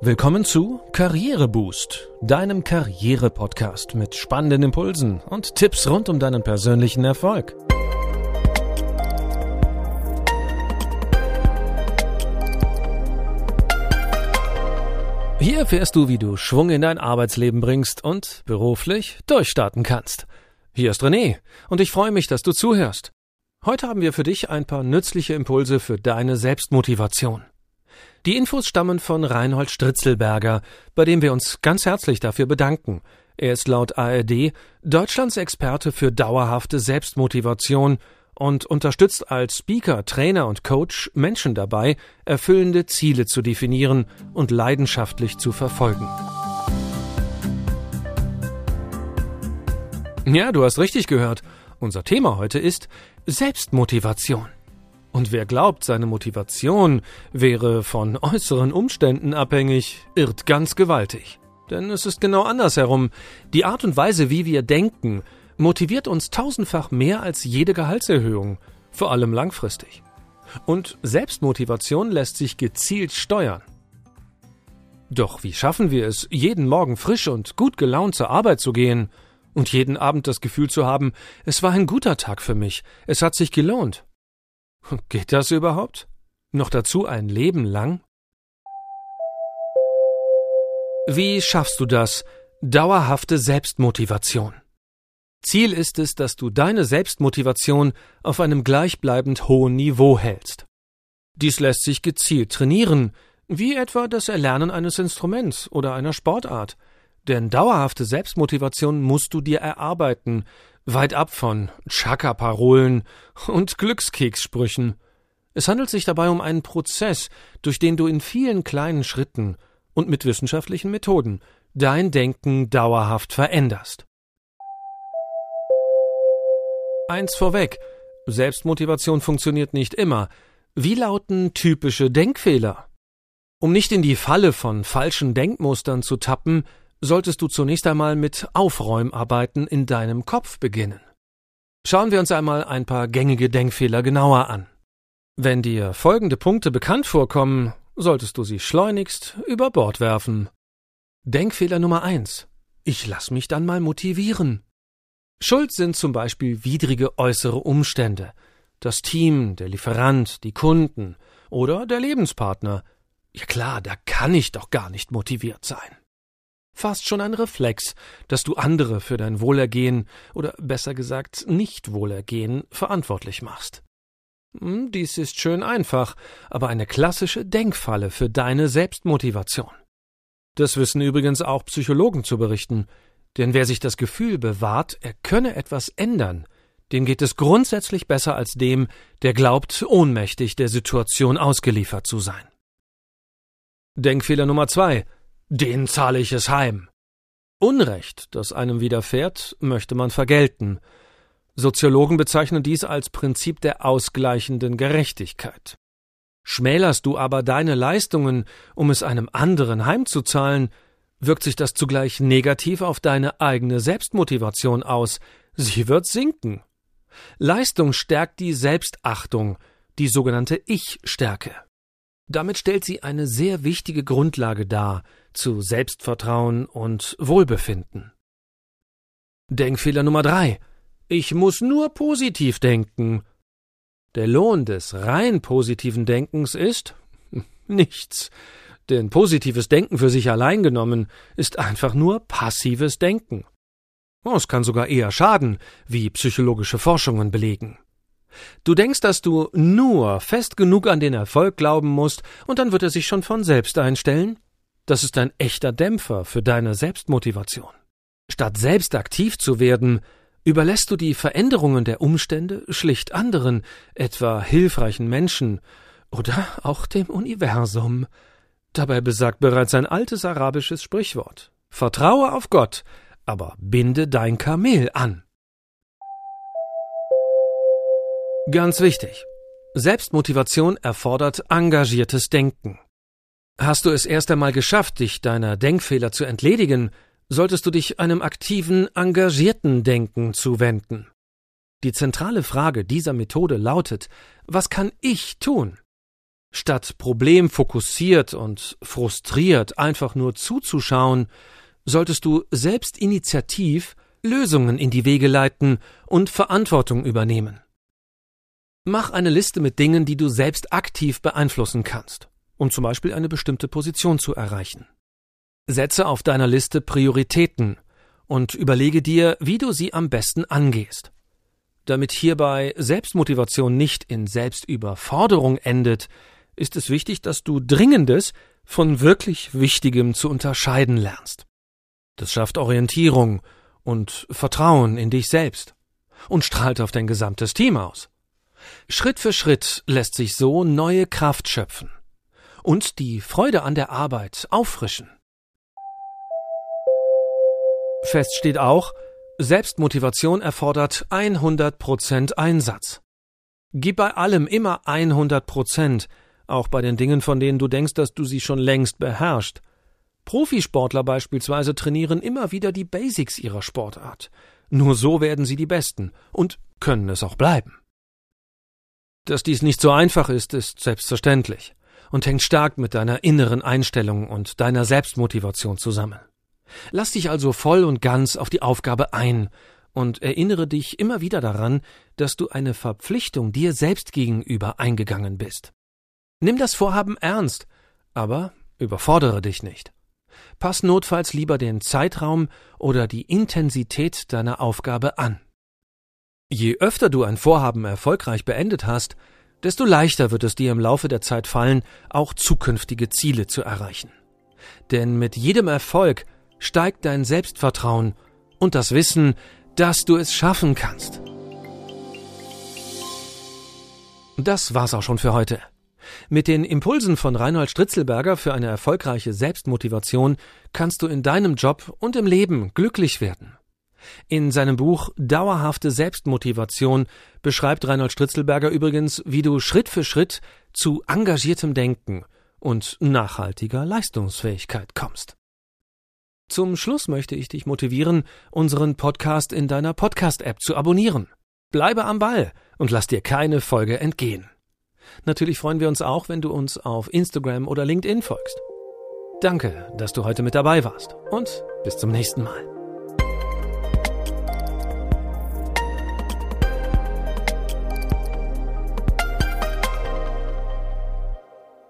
Willkommen zu Karriereboost, deinem Karriere-Podcast mit spannenden Impulsen und Tipps rund um deinen persönlichen Erfolg. Hier erfährst du, wie du Schwung in dein Arbeitsleben bringst und beruflich durchstarten kannst. Hier ist René und ich freue mich, dass du zuhörst. Heute haben wir für dich ein paar nützliche Impulse für deine Selbstmotivation. Die Infos stammen von Reinhold Stritzelberger, bei dem wir uns ganz herzlich dafür bedanken. Er ist laut ARD Deutschlands Experte für dauerhafte Selbstmotivation und unterstützt als Speaker, Trainer und Coach Menschen dabei, erfüllende Ziele zu definieren und leidenschaftlich zu verfolgen. Ja, du hast richtig gehört. Unser Thema heute ist Selbstmotivation. Und wer glaubt, seine Motivation wäre von äußeren Umständen abhängig, irrt ganz gewaltig. Denn es ist genau andersherum. Die Art und Weise, wie wir denken, motiviert uns tausendfach mehr als jede Gehaltserhöhung, vor allem langfristig. Und Selbstmotivation lässt sich gezielt steuern. Doch wie schaffen wir es, jeden Morgen frisch und gut gelaunt zur Arbeit zu gehen und jeden Abend das Gefühl zu haben, es war ein guter Tag für mich, es hat sich gelohnt? Geht das überhaupt? Noch dazu ein Leben lang? Wie schaffst du das? Dauerhafte Selbstmotivation. Ziel ist es, dass du deine Selbstmotivation auf einem gleichbleibend hohen Niveau hältst. Dies lässt sich gezielt trainieren, wie etwa das Erlernen eines Instruments oder einer Sportart. Denn dauerhafte Selbstmotivation musst du dir erarbeiten, weit ab von Chaka-Parolen und Glückskekssprüchen. Es handelt sich dabei um einen Prozess, durch den du in vielen kleinen Schritten und mit wissenschaftlichen Methoden dein Denken dauerhaft veränderst. Eins vorweg, Selbstmotivation funktioniert nicht immer. Wie lauten typische Denkfehler? Um nicht in die Falle von falschen Denkmustern zu tappen, solltest du zunächst einmal mit Aufräumarbeiten in deinem Kopf beginnen. Schauen wir uns einmal ein paar gängige Denkfehler genauer an. Wenn dir folgende Punkte bekannt vorkommen, solltest du sie schleunigst über Bord werfen. Denkfehler Nummer eins: Ich lass mich dann mal motivieren. Schuld sind zum Beispiel widrige äußere Umstände, das Team, der Lieferant, die Kunden oder der Lebenspartner. Ja klar, da kann ich doch gar nicht motiviert sein fast schon ein Reflex, dass du andere für dein Wohlergehen oder besser gesagt Nichtwohlergehen verantwortlich machst. Hm, dies ist schön einfach, aber eine klassische Denkfalle für deine Selbstmotivation. Das wissen übrigens auch Psychologen zu berichten, denn wer sich das Gefühl bewahrt, er könne etwas ändern, dem geht es grundsätzlich besser als dem, der glaubt, ohnmächtig der Situation ausgeliefert zu sein. Denkfehler Nummer zwei den zahle ich es heim. Unrecht, das einem widerfährt, möchte man vergelten. Soziologen bezeichnen dies als Prinzip der ausgleichenden Gerechtigkeit. Schmälerst du aber deine Leistungen, um es einem anderen heimzuzahlen, wirkt sich das zugleich negativ auf deine eigene Selbstmotivation aus, sie wird sinken. Leistung stärkt die Selbstachtung, die sogenannte Ich-Stärke. Damit stellt sie eine sehr wichtige Grundlage dar zu Selbstvertrauen und Wohlbefinden. Denkfehler Nummer drei. Ich muss nur positiv denken. Der Lohn des rein positiven Denkens ist nichts. Denn positives Denken für sich allein genommen ist einfach nur passives Denken. Oh, es kann sogar eher schaden, wie psychologische Forschungen belegen. Du denkst, dass du nur fest genug an den Erfolg glauben musst, und dann wird er sich schon von selbst einstellen? Das ist ein echter Dämpfer für deine Selbstmotivation. Statt selbst aktiv zu werden, überlässt du die Veränderungen der Umstände schlicht anderen, etwa hilfreichen Menschen oder auch dem Universum. Dabei besagt bereits ein altes arabisches Sprichwort Vertraue auf Gott, aber binde dein Kamel an. Ganz wichtig. Selbstmotivation erfordert engagiertes Denken. Hast du es erst einmal geschafft, dich deiner Denkfehler zu entledigen, solltest du dich einem aktiven, engagierten Denken zuwenden. Die zentrale Frage dieser Methode lautet, was kann ich tun? Statt problemfokussiert und frustriert einfach nur zuzuschauen, solltest du selbst initiativ Lösungen in die Wege leiten und Verantwortung übernehmen. Mach eine Liste mit Dingen, die du selbst aktiv beeinflussen kannst, um zum Beispiel eine bestimmte Position zu erreichen. Setze auf deiner Liste Prioritäten und überlege dir, wie du sie am besten angehst. Damit hierbei Selbstmotivation nicht in Selbstüberforderung endet, ist es wichtig, dass du Dringendes von wirklich Wichtigem zu unterscheiden lernst. Das schafft Orientierung und Vertrauen in dich selbst und strahlt auf dein gesamtes Team aus. Schritt für Schritt lässt sich so neue Kraft schöpfen und die Freude an der Arbeit auffrischen. Fest steht auch, Selbstmotivation erfordert 100% Einsatz. Gib bei allem immer 100%, auch bei den Dingen, von denen du denkst, dass du sie schon längst beherrschst. Profisportler beispielsweise trainieren immer wieder die Basics ihrer Sportart. Nur so werden sie die Besten und können es auch bleiben. Dass dies nicht so einfach ist, ist selbstverständlich und hängt stark mit deiner inneren Einstellung und deiner Selbstmotivation zusammen. Lass dich also voll und ganz auf die Aufgabe ein und erinnere dich immer wieder daran, dass du eine Verpflichtung dir selbst gegenüber eingegangen bist. Nimm das Vorhaben ernst, aber überfordere dich nicht. Pass notfalls lieber den Zeitraum oder die Intensität deiner Aufgabe an. Je öfter du ein Vorhaben erfolgreich beendet hast, desto leichter wird es dir im Laufe der Zeit fallen, auch zukünftige Ziele zu erreichen. Denn mit jedem Erfolg steigt dein Selbstvertrauen und das Wissen, dass du es schaffen kannst. Das war's auch schon für heute. Mit den Impulsen von Reinhold Stritzelberger für eine erfolgreiche Selbstmotivation kannst du in deinem Job und im Leben glücklich werden. In seinem Buch Dauerhafte Selbstmotivation beschreibt Reinhold Stritzelberger übrigens, wie du Schritt für Schritt zu engagiertem Denken und nachhaltiger Leistungsfähigkeit kommst. Zum Schluss möchte ich dich motivieren, unseren Podcast in deiner Podcast-App zu abonnieren. Bleibe am Ball und lass dir keine Folge entgehen. Natürlich freuen wir uns auch, wenn du uns auf Instagram oder LinkedIn folgst. Danke, dass du heute mit dabei warst und bis zum nächsten Mal.